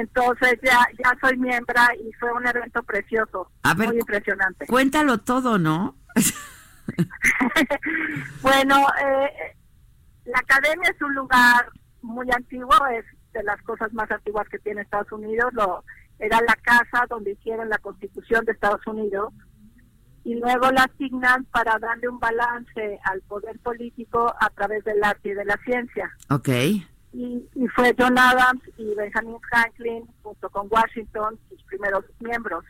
Entonces ya ya soy miembro y fue un evento precioso, muy impresionante. Cuéntalo todo, ¿no? bueno, eh, la academia es un lugar muy antiguo, es de las cosas más antiguas que tiene Estados Unidos. Lo, era la casa donde hicieron la constitución de Estados Unidos y luego la asignan para darle un balance al poder político a través del arte y de la ciencia. Ok. Y, y fue John Adams y Benjamin Franklin junto con Washington sus primeros miembros.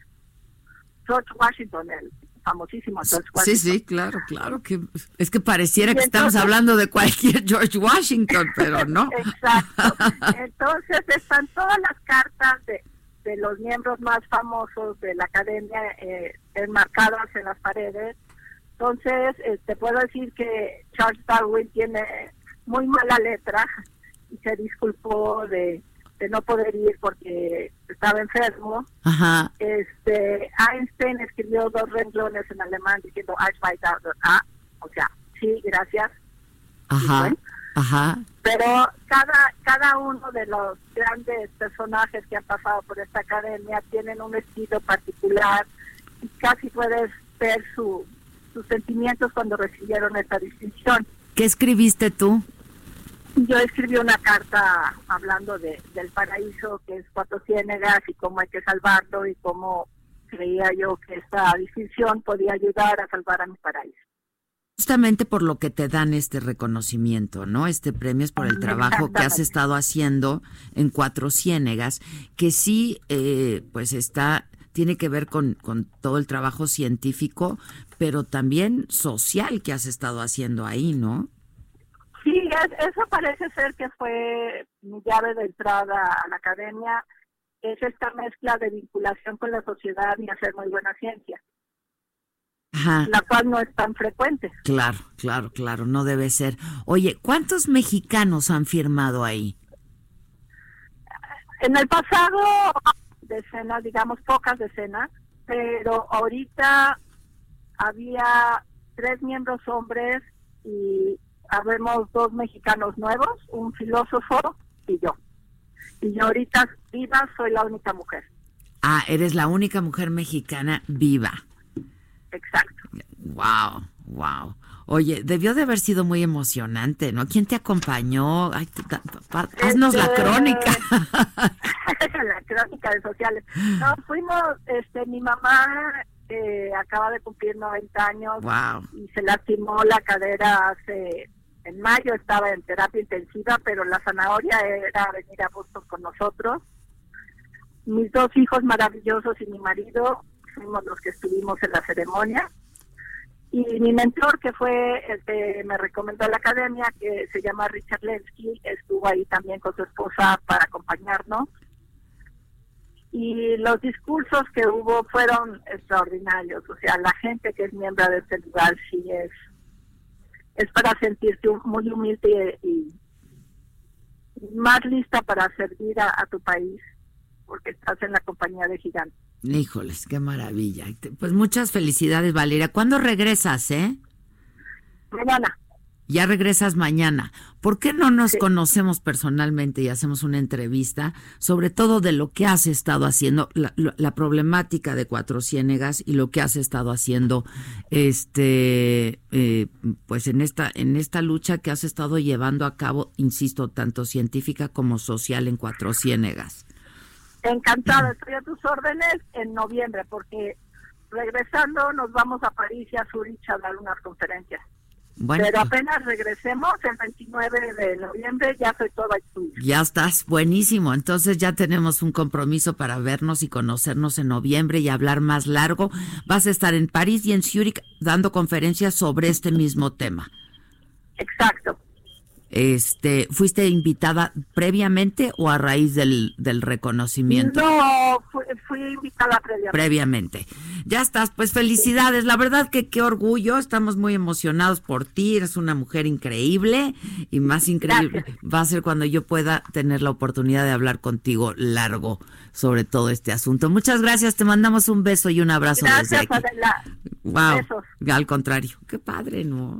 George Washington, el famosísimo George Washington. Sí, sí, claro, claro. que Es que pareciera que estamos hablando de cualquier George Washington, pero no. Exacto. Entonces están todas las cartas de, de los miembros más famosos de la academia eh, enmarcadas en las paredes. Entonces, eh, te puedo decir que Charles Darwin tiene muy mala letra y se disculpó de, no poder ir porque estaba enfermo. Ajá. Este, Einstein escribió dos renglones en alemán diciendo ah, o sea, sí, gracias. Ajá. Ajá. Pero cada, cada uno de los grandes personajes que han pasado por esta academia tienen un estilo particular y casi puedes ver su, sus sentimientos cuando recibieron esta distinción. ¿Qué escribiste tú? Yo escribí una carta hablando de, del paraíso que es Cuatro Ciénegas y cómo hay que salvarlo y cómo creía yo que esta distinción podía ayudar a salvar a mi paraíso justamente por lo que te dan este reconocimiento, ¿no? Este premio es por el trabajo que has estado haciendo en Cuatro Ciénegas, que sí, eh, pues está, tiene que ver con, con todo el trabajo científico, pero también social que has estado haciendo ahí, ¿no? Eso parece ser que fue mi llave de entrada a la academia, es esta mezcla de vinculación con la sociedad y hacer muy buena ciencia la cual no es tan frecuente. Claro, claro, claro, no debe ser. Oye, ¿cuántos mexicanos han firmado ahí? En el pasado, decenas, digamos pocas decenas, pero ahorita había tres miembros hombres y habemos dos mexicanos nuevos, un filósofo y yo. Y yo ahorita viva soy la única mujer. Ah, eres la única mujer mexicana viva. Exacto. Wow, wow. Oye, debió de haber sido muy emocionante, ¿no? ¿Quién te acompañó? Ay, haznos la este, crónica. la crónica de sociales. No, fuimos, este, mi mamá eh, acaba de cumplir 90 años wow. y se lastimó la cadera hace, en mayo estaba en terapia intensiva, pero la zanahoria era venir a Boston con nosotros. Mis dos hijos maravillosos y mi marido fuimos los que estuvimos en la ceremonia. Y mi mentor, que fue el que me recomendó a la academia, que se llama Richard Lensky, estuvo ahí también con su esposa para acompañarnos. Y los discursos que hubo fueron extraordinarios. O sea, la gente que es miembro de este lugar sí es, es para sentirte muy humilde y, más lista para servir a tu país, porque estás en la compañía de gigantes. Híjoles, qué maravilla. Pues muchas felicidades, Valeria. ¿Cuándo regresas, eh? Mañana. Ya regresas mañana. ¿Por qué no nos conocemos personalmente y hacemos una entrevista sobre todo de lo que has estado haciendo, la, problemática de Cuatro Ciénegas y lo que has estado haciendo, este, eh, pues en esta en esta lucha que has estado llevando a cabo, insisto, tanto científica como social en Cuatro Ciénegas? Encantada, estoy a tus órdenes en noviembre, porque regresando nos vamos a París y a Zurich a dar unas conferencias. Pero pues. apenas regresemos, el 29 de noviembre, ya soy toda tuya. Ya estás, buenísimo. Entonces ya tenemos un compromiso para vernos y conocernos en noviembre y hablar más largo. Vas a estar en París y en Zurich dando conferencias sobre este mismo tema. Exacto. Este, ¿Fuiste invitada previamente o a raíz del, del reconocimiento? No, fui, invitada previamente. Previamente. Ya estás, pues felicidades. La verdad que qué orgullo, estamos muy emocionados por ti, eres una mujer increíble y más increíble va a ser cuando yo pueda tener la oportunidad de hablar contigo largo sobre todo este asunto. Muchas gracias, te mandamos un beso y un abrazo gracias, desde aquí. Adela. Wow. Al contrario, qué padre, ¿no?